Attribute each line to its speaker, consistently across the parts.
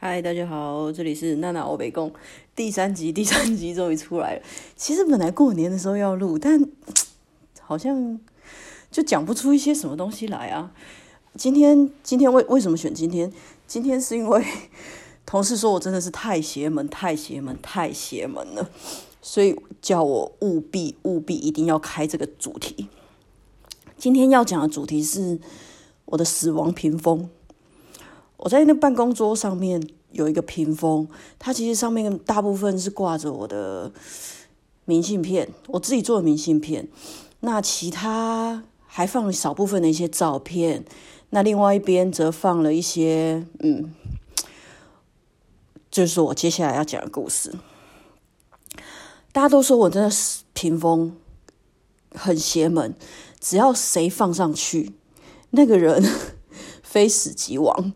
Speaker 1: 嗨，大家好，这里是娜娜欧北宫第三集，第三集终于出来了。其实本来过年的时候要录，但 好像就讲不出一些什么东西来啊。今天，今天为为什么选今天？今天是因为 同事说我真的是太邪门，太邪门，太邪门了，所以叫我务必务必一定要开这个主题。今天要讲的主题是我的死亡屏风。我在那办公桌上面有一个屏风，它其实上面大部分是挂着我的明信片，我自己做的明信片。那其他还放了少部分的一些照片。那另外一边则放了一些，嗯，就是我接下来要讲的故事。大家都说我真的是屏风很邪门，只要谁放上去，那个人。非死即亡，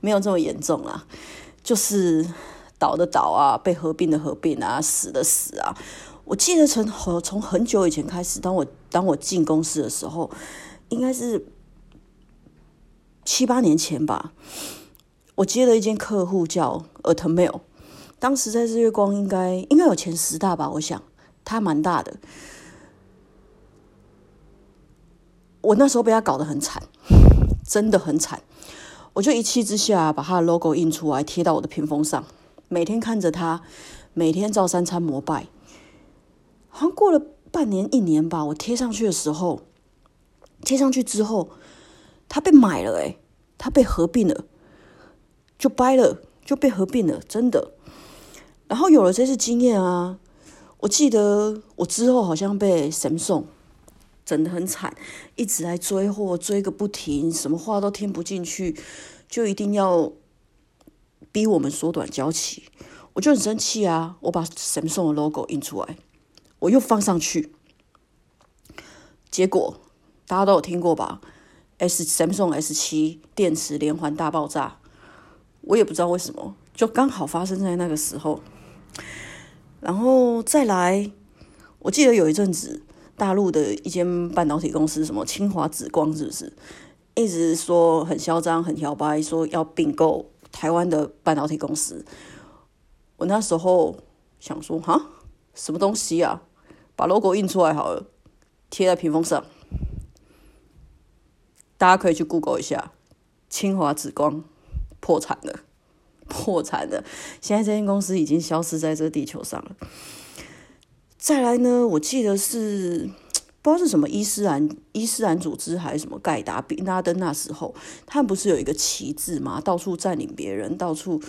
Speaker 1: 没有这么严重啊，就是倒的倒啊，被合并的合并啊，死的死啊。我记得从从很久以前开始，当我当我进公司的时候，应该是七八年前吧。我接了一间客户叫 Atmail，当时在日月光应该应该有前十大吧，我想它蛮大的。我那时候被他搞得很惨。真的很惨，我就一气之下把他的 logo 印出来贴到我的屏风上，每天看着他，每天照三餐膜拜。好像过了半年一年吧，我贴上去的时候，贴上去之后，他被买了诶，他被合并了，就掰了，就被合并了，真的。然后有了这次经验啊，我记得我之后好像被神送。整的很惨，一直来追货，追个不停，什么话都听不进去，就一定要逼我们缩短交期，我就很生气啊！我把 Samsung 的 logo 印出来，我又放上去，结果大家都有听过吧？S Samsung S 七电池连环大爆炸，我也不知道为什么，就刚好发生在那个时候。然后再来，我记得有一阵子。大陆的一间半导体公司，什么清华紫光，是不是一直说很嚣张、很摇摆，说要并购台湾的半导体公司？我那时候想说，哈，什么东西啊？把 logo 印出来好了，贴在屏风上，大家可以去 Google 一下，清华紫光破产了，破产了。现在这间公司已经消失在这个地球上了。再来呢？我记得是 不知道是什么伊斯兰伊斯兰组织还是什么盖达比拉登那时候，他们不是有一个旗帜嘛？到处占领别人，到处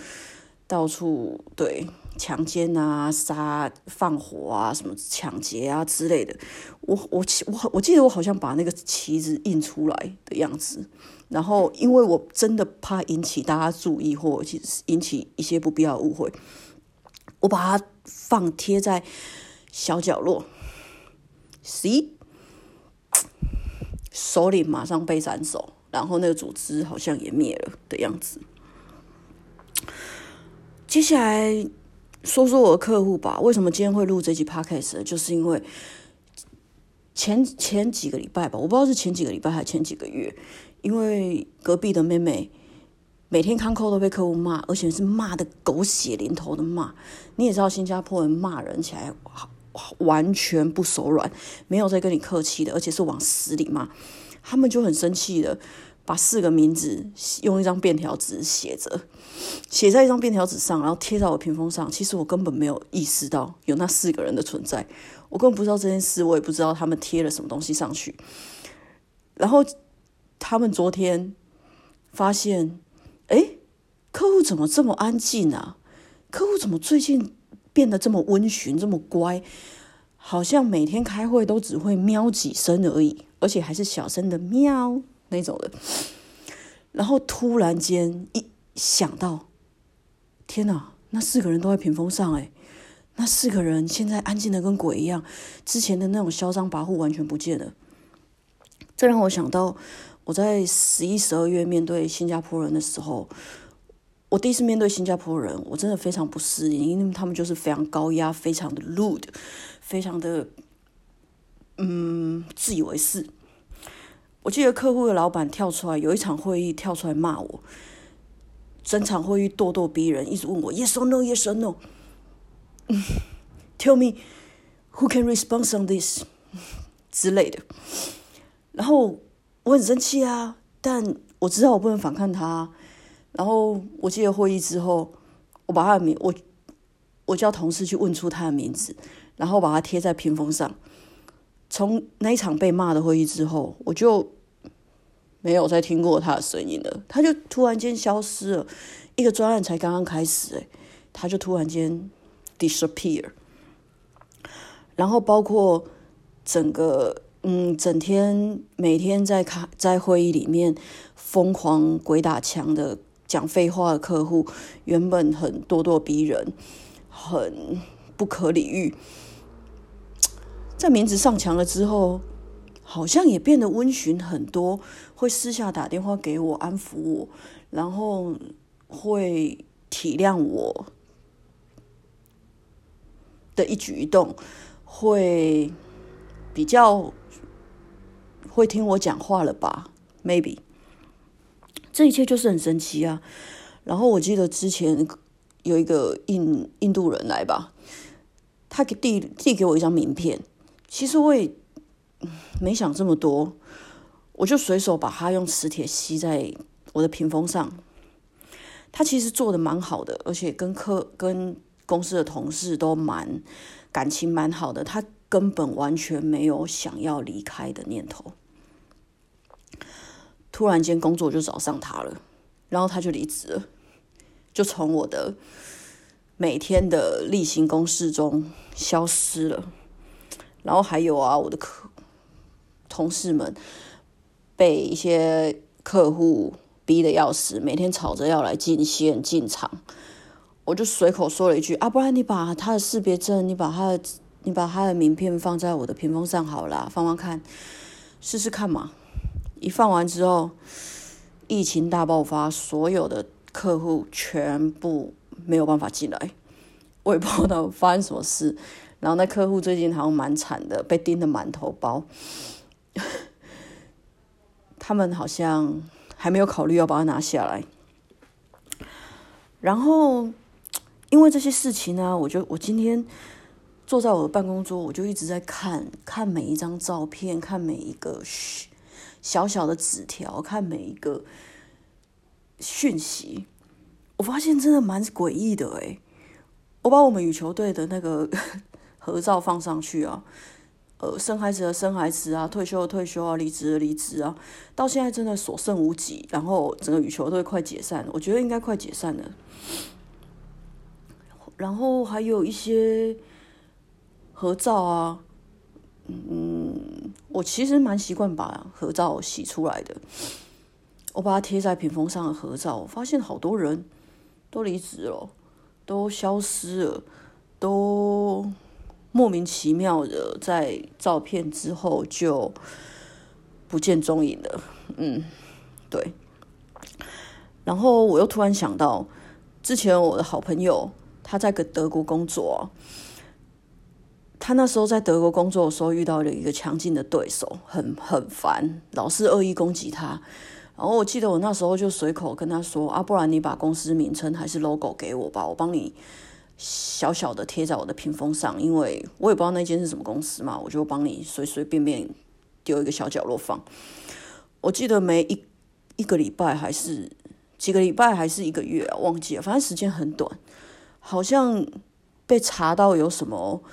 Speaker 1: 到处对强奸啊、杀、放火啊、什么抢劫啊之类的。我我我我记得我好像把那个旗子印出来的样子，然后因为我真的怕引起大家注意或引起一些不必要的误会，我把它放贴在。小角落，C，首领马上被斩首，然后那个组织好像也灭了的样子。接下来说说我的客户吧。为什么今天会录这集 Podcast？就是因为前前几个礼拜吧，我不知道是前几个礼拜还是前几个月，因为隔壁的妹妹每天看扣都被客户骂，而且是骂的狗血淋头的骂。你也知道，新加坡人骂人起来好。完全不手软，没有在跟你客气的，而且是往死里骂。他们就很生气的，把四个名字用一张便条纸写着，写在一张便条纸上，然后贴在我屏风上。其实我根本没有意识到有那四个人的存在，我根本不知道这件事，我也不知道他们贴了什么东西上去。然后他们昨天发现，哎，客户怎么这么安静啊？客户怎么最近？变得这么温驯，这么乖，好像每天开会都只会喵几声而已，而且还是小声的喵那种的。然后突然间一想到，天哪，那四个人都在屏风上哎，那四个人现在安静的跟鬼一样，之前的那种嚣张跋扈完全不见了。这让我想到我在十一、十二月面对新加坡人的时候。我第一次面对新加坡人，我真的非常不适应，因为他们就是非常高压，非常的 rude，非常的嗯自以为是。我记得客户的老板跳出来，有一场会议跳出来骂我，整场会议咄咄逼人，一直问我 yes or no yes or no。Tell me who can respond on this 之类的。然后我很生气啊，但我知道我不能反抗他。然后我记得会议之后，我把他的名我我叫同事去问出他的名字，然后把它贴在屏风上。从那一场被骂的会议之后，我就没有再听过他的声音了。他就突然间消失了，一个专案才刚刚开始，诶，他就突然间 disappear。然后包括整个嗯，整天每天在开在会议里面疯狂鬼打墙的讲废话的客户，原本很咄咄逼人，很不可理喻。在名字上墙了之后，好像也变得温驯很多，会私下打电话给我安抚我，然后会体谅我的一举一动，会比较会听我讲话了吧？Maybe，这一切就是很神奇啊！然后我记得之前有一个印印度人来吧，他给递递给我一张名片。其实我也 没想这么多，我就随手把它用磁铁吸在我的屏风上。他其实做的蛮好的，而且跟客跟公司的同事都蛮感情蛮好的。他根本完全没有想要离开的念头。突然间工作就找上他了，然后他就离职了，就从我的每天的例行公事中消失了。然后还有啊，我的客同事们被一些客户逼的要死，每天吵着要来进线进场，我就随口说了一句啊，不然你把他的识别证，你把他的你把他的名片放在我的屏风上好了，放放看，试试看嘛。一放完之后，疫情大爆发，所有的客户全部没有办法进来，我也不知道发生什么事。然后那客户最近好像蛮惨的，被盯得满头包。他们好像还没有考虑要把它拿下来。然后因为这些事情呢，我就我今天坐在我的办公桌，我就一直在看看每一张照片，看每一个小小的纸条，看每一个讯息。我发现真的蛮诡异的诶，我把我们羽球队的那个。合照放上去啊，呃，生孩子的生孩子啊，退休的退休啊，离职的离职啊，到现在真的所剩无几，然后整个羽球队快解散了，我觉得应该快解散了。然后还有一些合照啊，嗯，我其实蛮习惯把合照洗出来的，我把它贴在屏风上的合照，发现好多人都离职了，都消失了，都。莫名其妙的，在照片之后就不见踪影了。嗯，对。然后我又突然想到，之前我的好朋友他在个德国工作，他那时候在德国工作的时候遇到了一个强劲的对手，很很烦，老是恶意攻击他。然后我记得我那时候就随口跟他说：“啊，不然你把公司名称还是 logo 给我吧，我帮你。”小小的贴在我的屏风上，因为我也不知道那间是什么公司嘛，我就帮你随随便便丢一个小角落放。我记得没一一个礼拜还是几个礼拜还是一个月，忘记了，反正时间很短。好像被查到有什么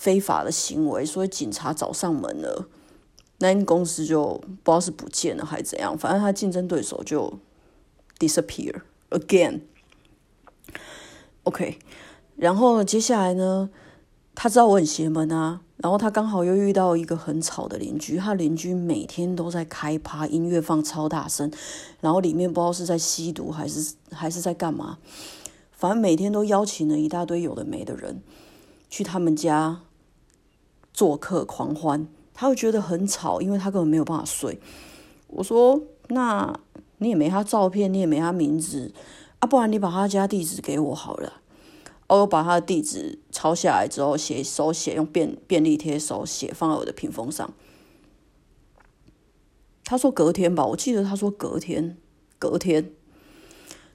Speaker 1: 非法的行为，所以警察找上门了，那间公司就不知道是不见了还是怎样，反正他竞争对手就 disappear again。OK。然后接下来呢，他知道我很邪门啊，然后他刚好又遇到一个很吵的邻居，他邻居每天都在开趴，音乐放超大声，然后里面不知道是在吸毒还是还是在干嘛，反正每天都邀请了一大堆有的没的人去他们家做客狂欢，他会觉得很吵，因为他根本没有办法睡。我说，那你也没他照片，你也没他名字啊，不然你把他家地址给我好了。我把他的地址抄下来之后，写手写，用便便利贴手写，放在我的屏风上。他说隔天吧，我记得他说隔天，隔天，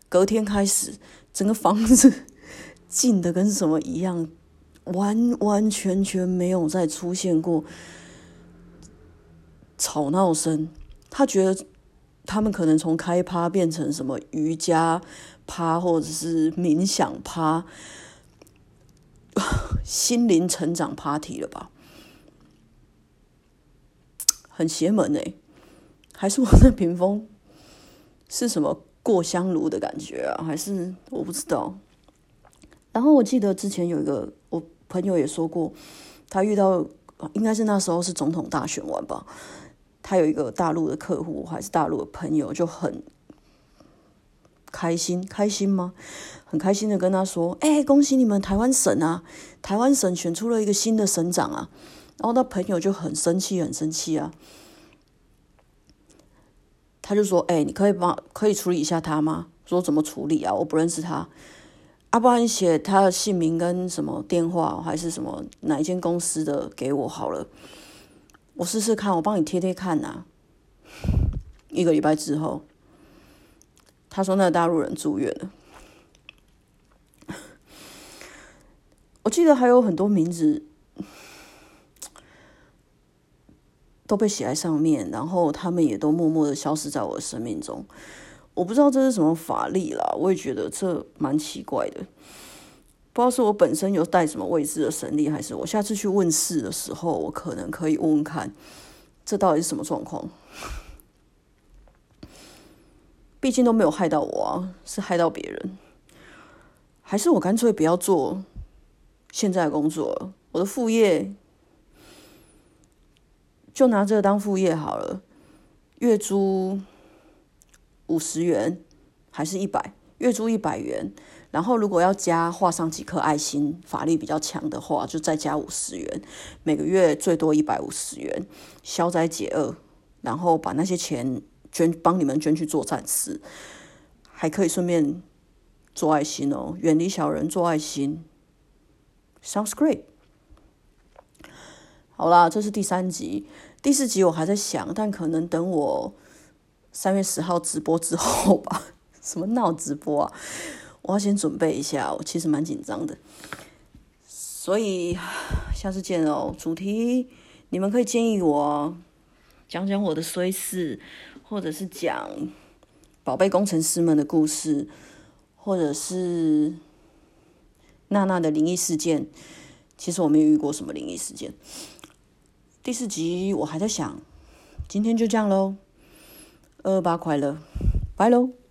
Speaker 1: 隔天开始，整个房子 静的跟什么一样，完完全全没有再出现过吵闹声。他觉得他们可能从开趴变成什么瑜伽趴，或者是冥想趴。心灵成长 party 了吧？很邪门哎，还是我那屏风是什么过香炉的感觉啊？还是我不知道。然后我记得之前有一个我朋友也说过，他遇到应该是那时候是总统大选完吧，他有一个大陆的客户还是大陆的朋友就很。开心开心吗？很开心的跟他说：“哎，恭喜你们台湾省啊！台湾省选出了一个新的省长啊！”然后他朋友就很生气，很生气啊！他就说：“哎，你可以帮可以处理一下他吗？”说怎么处理啊？我不认识他，阿不然你写他的姓名跟什么电话，还是什么哪一间公司的给我好了，我试试看，我帮你贴贴看呐。一个礼拜之后。他说：“那个大陆人住院了。我记得还有很多名字都被写在上面，然后他们也都默默的消失在我的生命中。我不知道这是什么法力啦，我也觉得这蛮奇怪的。不知道是我本身有带什么未知的神力，还是我下次去问事的时候，我可能可以问问看，这到底是什么状况。”毕竟都没有害到我啊，是害到别人，还是我干脆不要做现在的工作了？我的副业就拿这个当副业好了，月租五十元还是一百？月租一百元，然后如果要加画上几颗爱心，法力比较强的话，就再加五十元，每个月最多一百五十元，消灾解厄，然后把那些钱。捐帮你们捐去做善事，还可以顺便做爱心哦，远离小人做爱心，sounds great。好啦，这是第三集，第四集我还在想，但可能等我三月十号直播之后吧。什么闹直播啊？我要先准备一下，我其实蛮紧张的。所以下次见哦。主题你们可以建议我讲讲我的衰事。或者是讲宝贝工程师们的故事，或者是娜娜的灵异事件。其实我没有遇过什么灵异事件。第四集我还在想，今天就这样喽。二八快乐，拜喽。